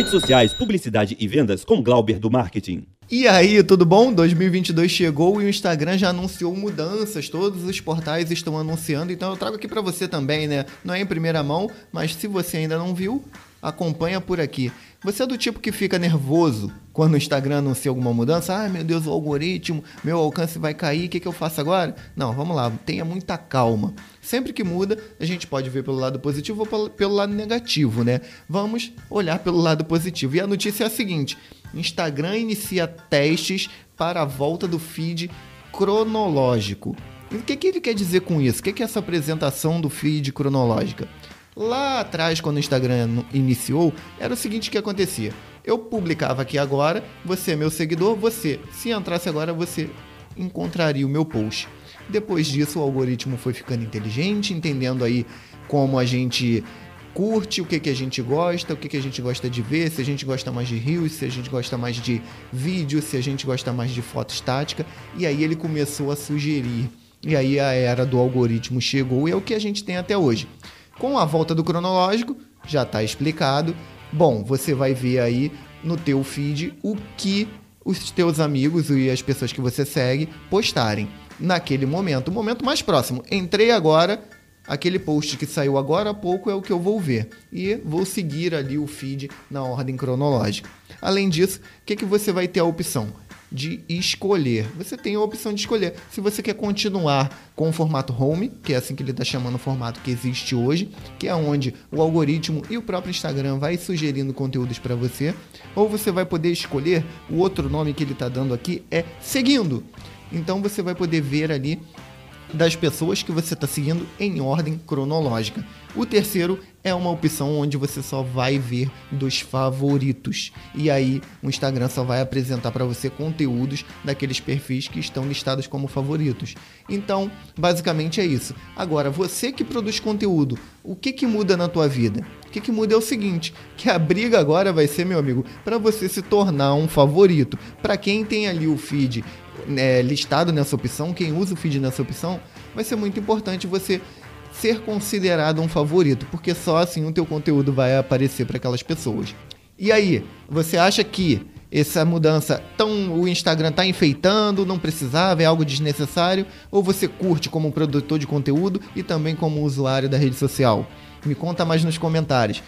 Redes sociais, publicidade e vendas com Glauber do Marketing. E aí, tudo bom? 2022 chegou e o Instagram já anunciou mudanças, todos os portais estão anunciando, então eu trago aqui para você também, né? Não é em primeira mão, mas se você ainda não viu, acompanha por aqui. Você é do tipo que fica nervoso quando o Instagram anuncia alguma mudança? Ai, meu Deus, o algoritmo, meu alcance vai cair, o que, que eu faço agora? Não, vamos lá, tenha muita calma. Sempre que muda, a gente pode ver pelo lado positivo ou pelo lado negativo, né? Vamos olhar pelo lado positivo. E a notícia é a seguinte: Instagram inicia testes para a volta do feed cronológico. O que, que ele quer dizer com isso? O que, que é essa apresentação do feed cronológica? Lá atrás, quando o Instagram iniciou, era o seguinte que acontecia. Eu publicava aqui agora, você é meu seguidor, você, se entrasse agora, você encontraria o meu post. Depois disso, o algoritmo foi ficando inteligente, entendendo aí como a gente curte, o que, que a gente gosta, o que, que a gente gosta de ver, se a gente gosta mais de rios, se a gente gosta mais de vídeo, se a gente gosta mais de foto estática. E aí ele começou a sugerir. E aí a era do algoritmo chegou e é o que a gente tem até hoje. Com a volta do cronológico, já está explicado. Bom, você vai ver aí no teu feed o que os teus amigos e as pessoas que você segue postarem naquele momento, o momento mais próximo. Entrei agora, aquele post que saiu agora há pouco é o que eu vou ver e vou seguir ali o feed na ordem cronológica. Além disso, o que, que você vai ter a opção? de escolher. Você tem a opção de escolher se você quer continuar com o formato home, que é assim que ele está chamando o formato que existe hoje, que é onde o algoritmo e o próprio Instagram vai sugerindo conteúdos para você, ou você vai poder escolher o outro nome que ele está dando aqui é seguindo. Então você vai poder ver ali das pessoas que você está seguindo em ordem cronológica. O terceiro é uma opção onde você só vai ver dos favoritos. E aí o Instagram só vai apresentar para você conteúdos daqueles perfis que estão listados como favoritos. Então, basicamente é isso. Agora, você que produz conteúdo, o que, que muda na tua vida? O que, que muda é o seguinte, que a briga agora vai ser, meu amigo, para você se tornar um favorito. Para quem tem ali o feed é, listado nessa opção, quem usa o feed nessa opção, vai ser muito importante você ser considerado um favorito, porque só assim o teu conteúdo vai aparecer para aquelas pessoas. E aí, você acha que essa mudança tão o Instagram está enfeitando, não precisava, é algo desnecessário, ou você curte como produtor de conteúdo e também como usuário da rede social? Me conta mais nos comentários.